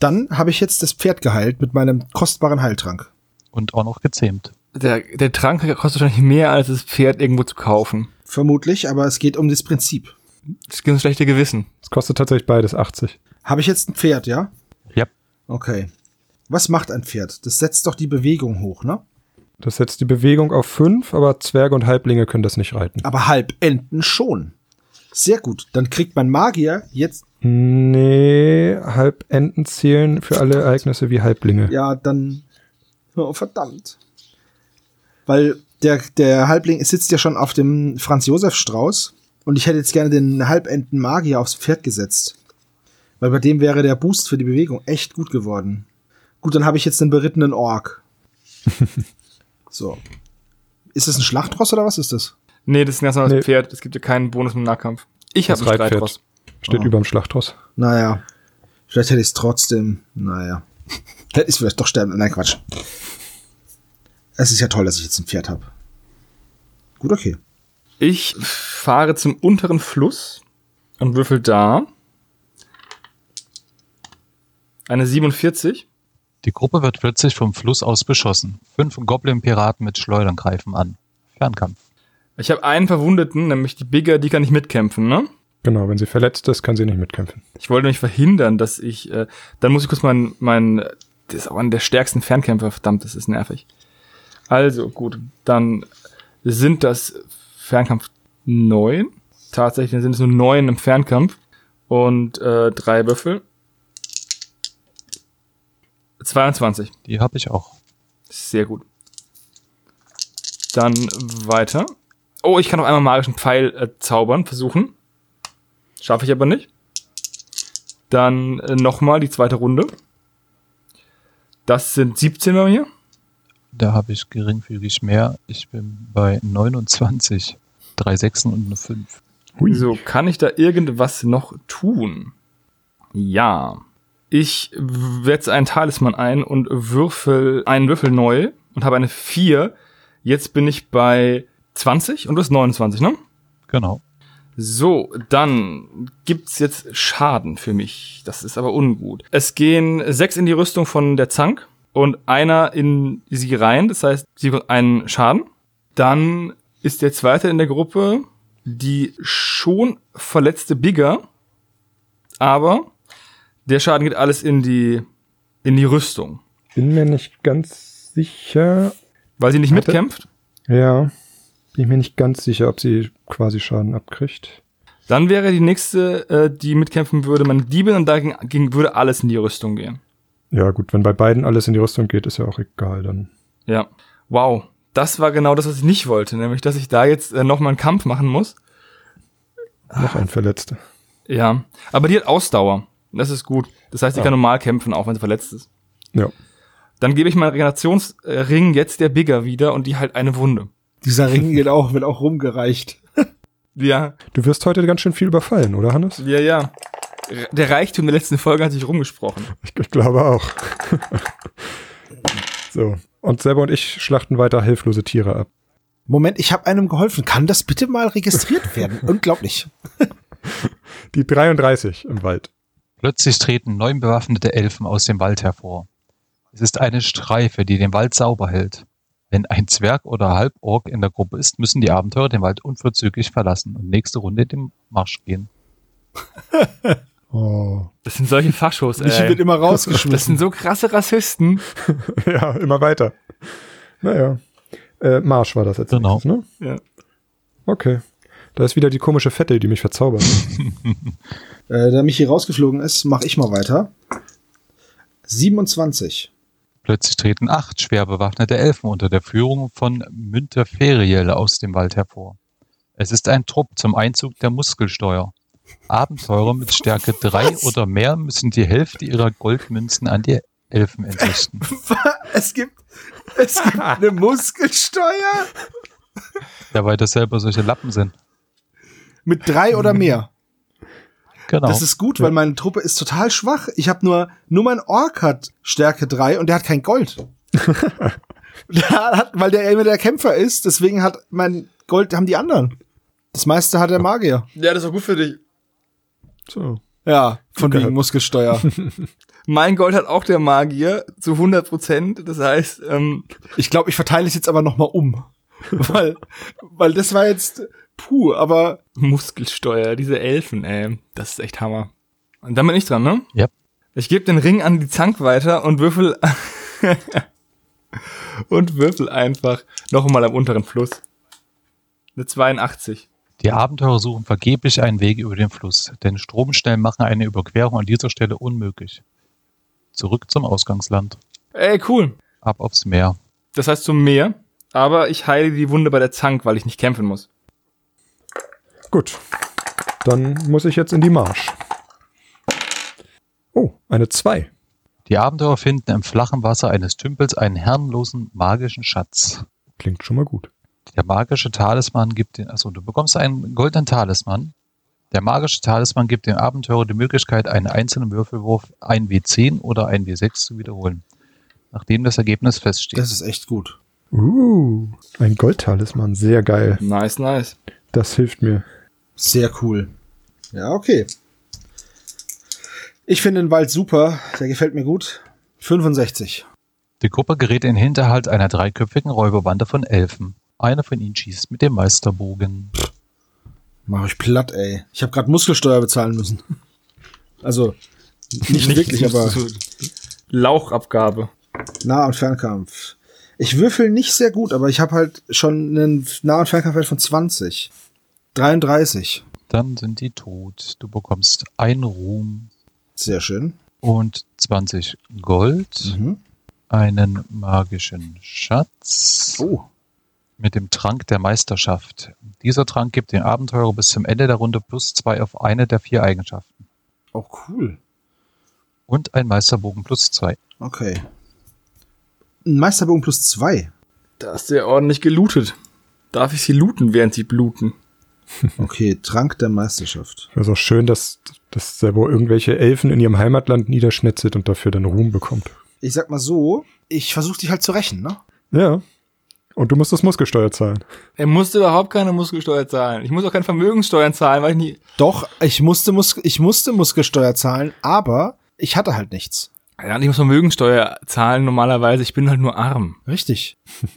Dann habe ich jetzt das Pferd geheilt mit meinem kostbaren Heiltrank. Und auch noch gezähmt. Der, der Trank kostet wahrscheinlich mehr, als das Pferd irgendwo zu kaufen. Vermutlich, aber es geht um das Prinzip. Das gibt ein schlechte Gewissen. Es kostet tatsächlich beides 80. Habe ich jetzt ein Pferd, ja? Ja. Okay. Was macht ein Pferd? Das setzt doch die Bewegung hoch, ne? Das setzt die Bewegung auf 5, aber Zwerge und Halblinge können das nicht reiten. Aber Halbenten schon. Sehr gut. Dann kriegt mein Magier jetzt. Nee, Halbenten zählen für alle Ereignisse wie Halblinge. Ja, dann. Oh, verdammt. Weil der, der Halbling sitzt ja schon auf dem Franz Josef Strauß und ich hätte jetzt gerne den Halbenten Magier aufs Pferd gesetzt. Weil bei dem wäre der Boost für die Bewegung echt gut geworden. Gut, dann habe ich jetzt den berittenen Ork. so. Ist das ein Schlachtross oder was ist das? Nee, das ist ein ganz normales Nee. Pferd. Es gibt ja keinen Bonus im Nahkampf. Ich habe ein Reitpferd. Streitross. Steht Oh. überm Schlachtross. Naja. Vielleicht hätte ich es trotzdem. Naja. Hätte ich vielleicht doch sterben. Nein, Quatsch. Es ist ja toll, dass ich jetzt ein Pferd habe. Gut, okay. Ich fahre zum unteren Fluss und würfel da eine 47. Die Gruppe wird plötzlich vom Fluss aus beschossen. Fünf Goblin-Piraten mit Schleudern greifen an. Fernkampf. Ich habe einen Verwundeten, nämlich die Bigger, die kann nicht mitkämpfen, ne? Genau, wenn sie verletzt ist, kann sie nicht mitkämpfen. Ich wollte nämlich verhindern, dass ich, äh, dann muss ich kurz mein, mein, das ist auch einer der stärksten Fernkämpfer, verdammt, das ist nervig. Also, gut, dann sind das Fernkampf neun. Tatsächlich sind es nur neun im Fernkampf und äh, drei Würfel. 22. Die habe ich auch. Sehr gut. Dann weiter. Oh, ich kann noch einmal magischen Pfeil äh, zaubern, versuchen. Schaffe ich aber nicht. Dann äh, nochmal die zweite Runde. Das sind 17 bei mir. Da habe ich geringfügig mehr. Ich bin bei 29. Drei Sechsen und eine 5. So, kann ich da irgendwas noch tun? Ja. Ich setze einen Talisman ein und würfel einen Würfel neu und habe eine 4. Jetzt bin ich bei 20 und du bist 29, ne? Genau. So, dann gibt's jetzt Schaden für mich. Das ist aber ungut. Es gehen sechs in die Rüstung von der Zank und einer in sie rein. Das heißt, sie bekommt einen Schaden. Dann ist der zweite in der Gruppe die schon verletzte Bigger. Aber der Schaden geht alles in die, in die Rüstung. Bin mir nicht ganz sicher. Weil sie nicht Warte. mitkämpft. Ja, bin ich mir nicht ganz sicher, ob sie quasi Schaden abkriegt. Dann wäre die nächste, äh, die mitkämpfen würde, meine Diebin und dagegen würde alles in die Rüstung gehen. Ja, gut, wenn bei beiden alles in die Rüstung geht, ist ja auch egal dann. Ja. Wow. Das war genau das, was ich nicht wollte, nämlich, dass ich da jetzt äh, nochmal einen Kampf machen muss. Noch ein Verletzter. Ja. Aber die hat Ausdauer. Das ist gut. Das heißt, die Ja. kann normal kämpfen, auch wenn sie verletzt ist. Ja. Dann gebe ich meinen Regenerationsring jetzt der Bigger wieder und die halt eine Wunde. Dieser Ring geht auch, wird auch rumgereicht. Ja. Du wirst heute ganz schön viel überfallen, oder Hannes? Ja, ja. Der Reichtum der letzten Folge hat sich rumgesprochen. Ich, ich glaube auch. so. Und selber und ich schlachten weiter hilflose Tiere ab. Moment, ich habe einem geholfen. Kann das bitte mal registriert werden? Unglaublich. Die 33 im Wald. Plötzlich treten neun bewaffnete Elfen aus dem Wald hervor. Es ist eine Streife, die den Wald sauber hält. Wenn ein Zwerg oder Halborg in der Gruppe ist, müssen die Abenteurer den Wald unverzüglich verlassen und nächste Runde den Marsch gehen. Oh. Das sind solche Faschos, Ich wird ey. immer Das rausgeschmissen. sind so krasse Rassisten. ja, immer weiter. Naja. Äh, Marsch war das jetzt. Genau. nächstes, Ne? Ja. Okay. Da ist wieder die komische Vettel, die mich verzaubert. Äh, da mich hier rausgeflogen ist, mache ich mal weiter. 27. Plötzlich treten acht schwer bewaffnete Elfen unter der Führung von Münter Feriel aus dem Wald hervor. Es ist ein Trupp zum Einzug der Muskelsteuer. Abenteurer mit Stärke drei oder mehr müssen die Hälfte ihrer Goldmünzen an die Elfen entrichten. Es gibt, es gibt eine Muskelsteuer Ja, weil das selber solche Lappen sind. mit drei oder mehr. Genau. Das ist gut, weil meine Truppe ist total schwach. Ich habe nur, nur mein Ork hat Stärke 3 und der hat kein Gold. der hat, weil der immer der Kämpfer ist, deswegen hat mein Gold, haben die anderen. Das meiste hat der Magier. Ja, das ist auch gut für dich. So. Ja, von wegen. Muskelsteuer. Mein Gold hat auch der Magier zu 100 Prozent. Das heißt, ähm, Ich glaube, ich verteile es jetzt aber noch mal um. weil, weil das war jetzt puh, aber Muskelsteuer, diese Elfen, ey. Das ist echt Hammer. Und dann bin ich dran, ne? Ja. Ich gebe den Ring an die Zank weiter und würfel und würfel einfach noch mal am unteren Fluss. Eine 82. Die Abenteurer suchen vergeblich einen Weg über den Fluss, denn Stromstellen machen eine Überquerung an dieser Stelle unmöglich. Zurück zum Ausgangsland. Ey, cool. Ab aufs Meer. Das heißt zum Meer, aber ich heile die Wunde bei der Zank, weil ich nicht kämpfen muss. Gut. Dann muss ich jetzt in die Marsch. Oh, eine 2. Die Abenteurer finden im flachen Wasser eines Tümpels einen herrenlosen magischen Schatz. Klingt schon mal gut. Der magische Talisman gibt den, also du bekommst einen goldenen Talisman. Der magische Talisman gibt dem Abenteurer die Möglichkeit, einen einzelnen Würfelwurf, ein W10 oder ein W6 zu wiederholen, nachdem das Ergebnis feststeht. das ist echt gut. Uh, ein Goldtalisman. Sehr geil. Nice, nice. Das hilft mir. Sehr cool. Ja, okay. Ich finde den Wald super. Der gefällt mir gut. 65. Die Gruppe gerät in den Hinterhalt einer dreiköpfigen Räuberbande von Elfen. Einer von ihnen schießt mit dem Meisterbogen. Mach ich platt, ey. Ich habe gerade Muskelsteuer bezahlen müssen. Also, nicht, wirklich, aber Lauchabgabe. Nah- und Fernkampf. Ich würfel nicht sehr gut, aber ich habe halt schon einen Nah- und Fernkampfwert von 20. 33. Dann sind die tot. Du bekommst ein Ruhm Sehr schön. und 20 Gold, Mhm. einen magischen Schatz Oh, mit dem Trank der Meisterschaft. Dieser Trank gibt den Abenteurer bis zum Ende der Runde plus zwei auf eine der vier Eigenschaften. auch cool. Und ein Meisterbogen plus zwei. Okay. Ein Meisterbogen plus zwei. Da ist der ordentlich gelootet. Darf ich sie looten, während sie bluten? Okay, Trank der Meisterschaft. Das ist auch schön, dass, dass der wohl irgendwelche Elfen in ihrem Heimatland niederschnetzelt und dafür dann Ruhm bekommt. Ich sag mal so, ich versuche dich halt zu rächen, ne? Ja. Und du musst das Muskelsteuer zahlen. Er musste überhaupt keine Muskelsteuer zahlen. Ich muss auch keine Vermögenssteuern zahlen, weil ich nie. Doch, ich musste, Mus ich musste Muskelsteuer zahlen, aber ich hatte halt nichts. Ja, ich muss Vermögenssteuer zahlen normalerweise. Ich bin halt nur arm. Richtig.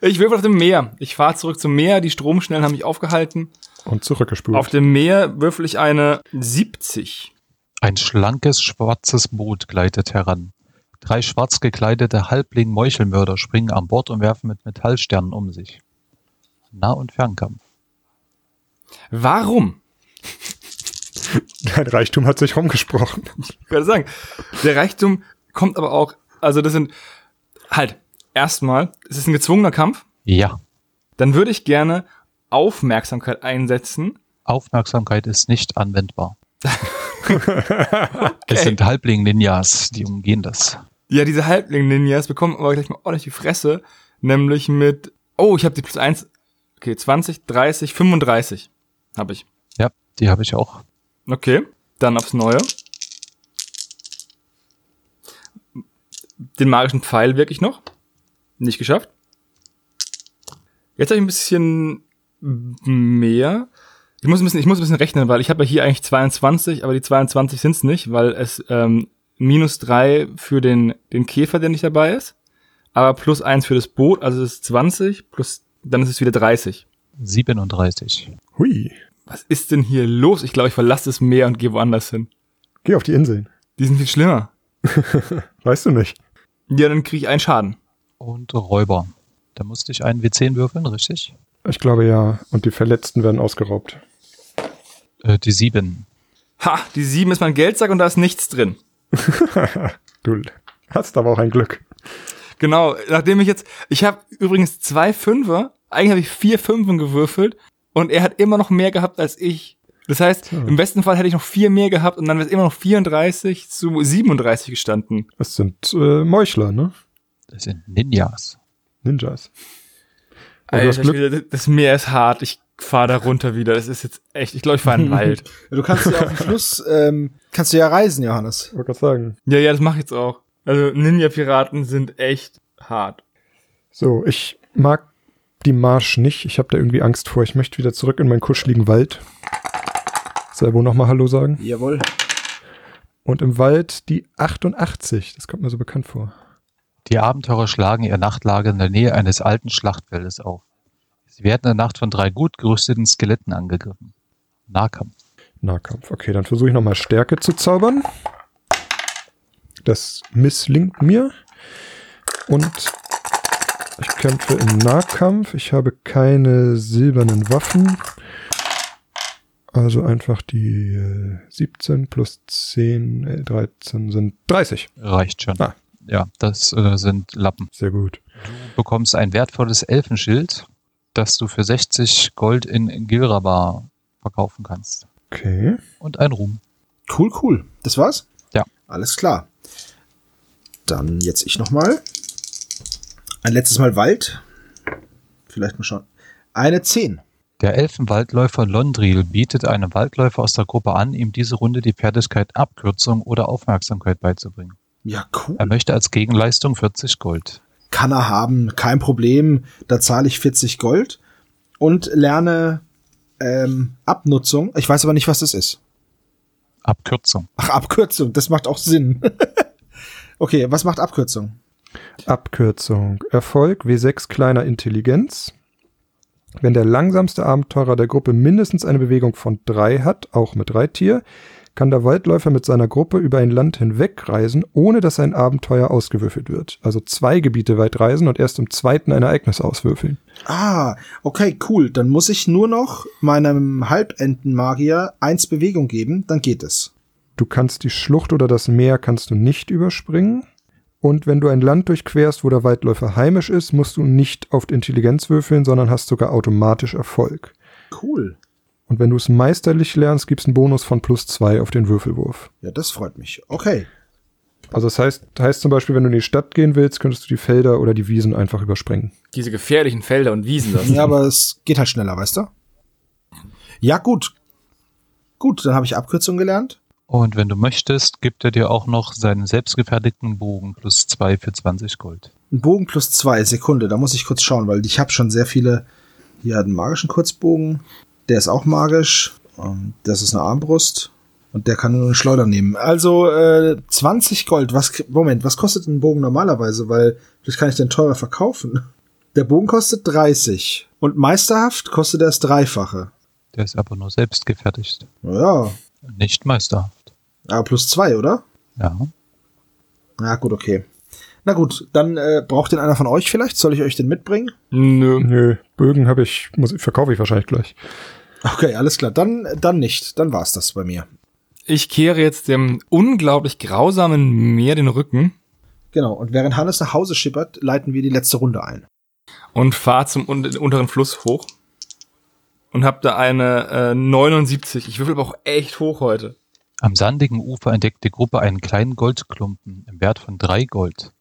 Ich will auf dem Meer. Ich fahre zurück zum Meer. Die Stromschnellen haben mich aufgehalten. Und zurückgespult. Auf dem Meer würfel ich eine 70. Ein schlankes, schwarzes Boot gleitet heran. Drei schwarz gekleidete Halbling-Meuchelmörder springen an Bord und werfen mit Metallsternen um sich. Nah- und Fernkampf. Warum? Dein Reichtum hat sich rumgesprochen. Ich würde sagen, der Reichtum kommt aber auch, also das sind, halt, erstmal, es ist ein gezwungener Kampf. Ja, Dann würde ich gerne Aufmerksamkeit einsetzen. Aufmerksamkeit ist nicht anwendbar. Es sind Halbling-Ninjas, die umgehen das. Ja, diese Halbling-Ninjas bekommen aber gleich mal ordentlich die Fresse. Nämlich mit, oh, ich habe die plus eins. Okay, 20, 30, 35 habe ich. Ja, die habe ich auch. Okay, dann aufs Neue. Den magischen Pfeil wirklich noch. Nicht geschafft. Jetzt habe ich ein bisschen mehr. Ich muss ein bisschen, ich muss ein bisschen rechnen, weil ich habe ja hier eigentlich 22, aber die 22 sind's nicht, weil es ähm, minus drei für den, den Käfer, der nicht dabei ist, aber plus eins für das Boot, also es ist 20, plus dann ist es wieder 30. 37. Hui. Was ist denn hier los? Ich glaube, ich verlasse das Meer und gehe woanders hin. Geh auf die Inseln. Die sind viel schlimmer. Weißt du nicht? Ja, dann kriege ich einen Schaden. Und Räuber. Da musste ich einen W10 würfeln, richtig? Ich glaube ja. Und die Verletzten werden ausgeraubt. Äh, die 7. Ha, die sieben ist mein Geldsack und da ist nichts drin. Du hast aber auch ein Glück. Genau, nachdem ich jetzt, ich habe übrigens zwei Fünfer, eigentlich habe ich vier Fünfen gewürfelt und er hat immer noch mehr gehabt als ich. Das heißt, im besten Fall hätte ich noch vier mehr gehabt und dann wäre es immer noch 34 zu 37 gestanden. Es sind äh, Meuchler, ne? Das sind Ninjas. Ninjas. Alter, Glück. Schwede, das Meer ist hart, ich fahre da runter wieder. Das ist jetzt echt, ich glaube, ich fahre in den Wald. Du kannst ja auf dem Fluss, ähm, kannst du ja reisen, Johannes. Ich wollte gerade sagen. Ja, ja, das mache ich jetzt auch. Also Ninja-Piraten sind echt hart. So, ich mag die Marsch nicht. Ich habe da irgendwie Angst vor. Ich möchte wieder zurück in meinen kuscheligen Wald. Selbo nochmal Hallo sagen. Jawohl. Und im Wald die 88. Das kommt mir so bekannt vor. Die Abenteurer schlagen ihr Nachtlager in der Nähe eines alten Schlachtfeldes auf. Sie werden in der Nacht von drei gut gerüsteten Skeletten angegriffen. Nahkampf. Nahkampf. Okay, dann versuche ich nochmal Stärke zu zaubern. Das misslingt mir. Und ich kämpfe im Nahkampf. Ich habe keine silbernen Waffen. Also einfach die äh, 17 plus 10, äh, 13 sind 30. Reicht schon. Ah. Ja, das äh, sind Lappen. Sehr gut. Du bekommst ein wertvolles Elfenschild, das du für 60 Gold in Gilrabar verkaufen kannst. Okay. Und ein Ruhm. Cool, cool. Das war's? Ja. Alles klar. Dann jetzt ich nochmal. Ein letztes Mal Wald. Vielleicht mal schauen. Eine 10. Der Elfenwaldläufer Londril bietet einem Waldläufer aus der Gruppe an, ihm diese Runde die Fertigkeit Abkürzung oder Aufmerksamkeit beizubringen. Ja, cool. Er möchte als Gegenleistung 40 Gold. Kann er haben, kein Problem. Da zahle ich 40 Gold und lerne ähm, Abnutzung. Ich weiß aber nicht, was das ist. Abkürzung. Ach, Abkürzung, das macht auch Sinn. okay, was macht Abkürzung? Abkürzung. Erfolg W6 kleiner Intelligenz. Wenn der langsamste Abenteurer der Gruppe mindestens eine Bewegung von drei hat, auch mit Reittier, kann der Waldläufer mit seiner Gruppe über ein Land hinweg reisen, ohne dass ein Abenteuer ausgewürfelt wird. Also zwei Gebiete weit reisen und erst im zweiten ein Ereignis auswürfeln. Ah, okay, cool. Dann muss ich nur noch meinem Halbentenmagier eins Bewegung geben, dann geht es. Du kannst die Schlucht oder das Meer kannst du nicht überspringen. Und wenn du ein Land durchquerst, wo der Waldläufer heimisch ist, musst du nicht auf Intelligenz würfeln, sondern hast sogar automatisch Erfolg. Cool. Und wenn du es meisterlich lernst, gibt's einen Bonus von plus zwei auf den Würfelwurf. Ja, das freut mich. Okay. Also das heißt, heißt zum Beispiel, wenn du in die Stadt gehen willst, könntest du die Felder oder die Wiesen einfach überspringen. Diese gefährlichen Felder und Wiesen. Das Ja, aber es geht halt schneller, weißt du? Ja, gut. Gut, dann habe ich Abkürzung gelernt. Und wenn du möchtest, gibt er dir auch noch seinen selbstgefertigten Bogen plus zwei für 20 Gold. Ein Bogen plus zwei, Sekunde, da muss ich kurz schauen, weil ich habe schon sehr viele. Hier hat einen magischen Kurzbogen. Der ist auch magisch. Ähm, Das ist eine Armbrust. Und der kann nur eine Schleuder nehmen. Also äh, 20 Gold. Was, Moment, was kostet ein Bogen normalerweise? Weil vielleicht kann ich den teurer verkaufen. Der Bogen kostet 30. Und meisterhaft kostet er das Dreifache. Der ist aber nur selbstgefertigt. Ja, Nicht meisterhaft. aber plus zwei, oder? Ja. Na gut, okay. Na gut, dann äh, braucht den einer von euch vielleicht? Soll ich euch den mitbringen? Nö. Nö, Bögen habe ich, muss, verkaufe ich wahrscheinlich gleich. Okay, alles klar. Dann, dann nicht. Dann war's das bei mir. Ich kehre jetzt dem unglaublich grausamen Meer den Rücken Genau. Und während Hannes nach Hause schippert, leiten wir die letzte Runde ein. und fahre zum un unteren Fluss hoch und hab da eine äh, 79. Ich würfel aber auch echt hoch heute. Am sandigen Ufer entdeckt die Gruppe einen kleinen Goldklumpen im Wert von drei Gold.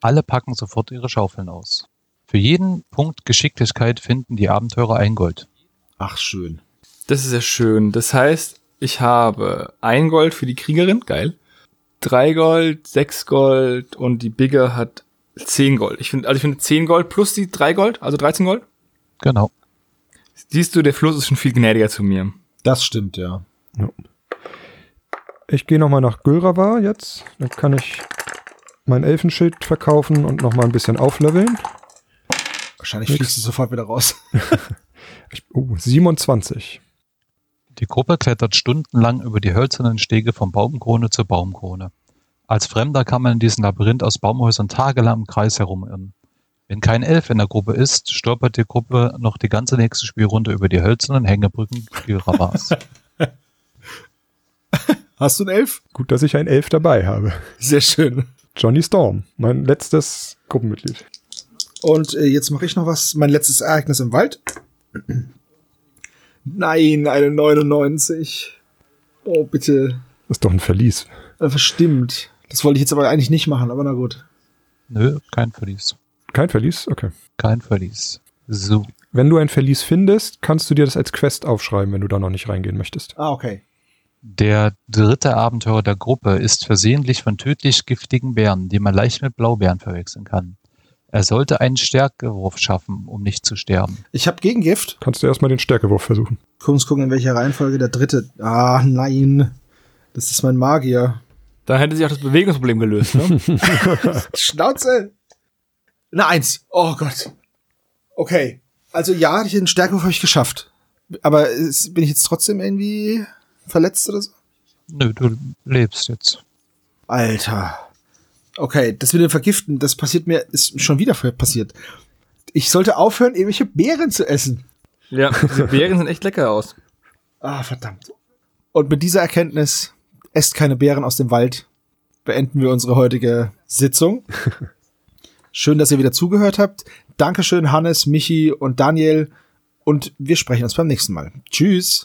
Alle packen sofort ihre Schaufeln aus. Für jeden Punkt Geschicklichkeit finden die Abenteurer ein Gold. Ach, schön. Das ist ja schön. Das heißt, ich habe ein Gold für die Kriegerin, geil. Drei Gold, sechs Gold und die Bigger hat zehn Gold. Ich finde, also ich finde zehn Gold plus die drei Gold, also 13 Gold. Genau. Siehst du, der Fluss ist schon viel gnädiger zu mir. Das stimmt, ja. Ich gehe nochmal nach Gülravar jetzt. Dann kann ich mein Elfenschild verkaufen und nochmal ein bisschen aufleveln. Wahrscheinlich fliegst du sofort wieder raus. Ich, oh, 27. Die Gruppe klettert stundenlang über die hölzernen Stege von Baumkrone zu Baumkrone. Als Fremder kann man in diesem Labyrinth aus Baumhäusern tagelang im Kreis herumirren. Wenn kein Elf in der Gruppe ist, stolpert die Gruppe noch die ganze nächste Spielrunde über die hölzernen Hängebrücken Gilravas. Hast du einen Elf? Gut, dass ich ein Elf dabei habe. Sehr schön. Johnny Storm, mein letztes Gruppenmitglied. Und äh, jetzt mache ich noch was. Mein letztes Ereignis im Wald. Nein, eine 99. Oh, bitte. Das ist doch ein Verlies. Äh, stimmt. Das wollte ich jetzt aber eigentlich nicht machen, aber na gut. Nö, kein Verlies. Kein Verlies? Okay. Kein Verlies. So. Wenn du ein Verlies findest, kannst du dir das als Quest aufschreiben, wenn du da noch nicht reingehen möchtest. Ah, okay. Der dritte Abenteurer der Gruppe ist versehentlich von tödlich giftigen Bären, die man leicht mit Blaubeeren verwechseln kann. Er sollte einen Stärkewurf schaffen, um nicht zu sterben. Ich habe Gegengift. Kannst du erstmal den Stärkewurf versuchen. Uns gucken, in welcher Reihenfolge der dritte. Ah, nein. Das ist mein Magier. Dann hätte sich auch das Bewegungsproblem gelöst, ne? Schnauze. Eine Eins. Oh Gott. Okay. Also ja, den Stärkewurf habe ich geschafft. Aber ist, bin ich jetzt trotzdem irgendwie verletzt oder so? Nö, du lebst jetzt. Alter. Okay, das mit dem Vergiften, das passiert mir, ist schon wieder passiert. Ich sollte aufhören, irgendwelche Beeren zu essen. ja, diese Beeren sehen echt lecker aus. Ah, verdammt. Und mit dieser Erkenntnis, esst keine Beeren aus dem Wald, beenden wir unsere heutige Sitzung. Schön, dass ihr wieder zugehört habt. Dankeschön, Hannes, Michi und Daniel. Und wir sprechen uns beim nächsten Mal. Tschüss.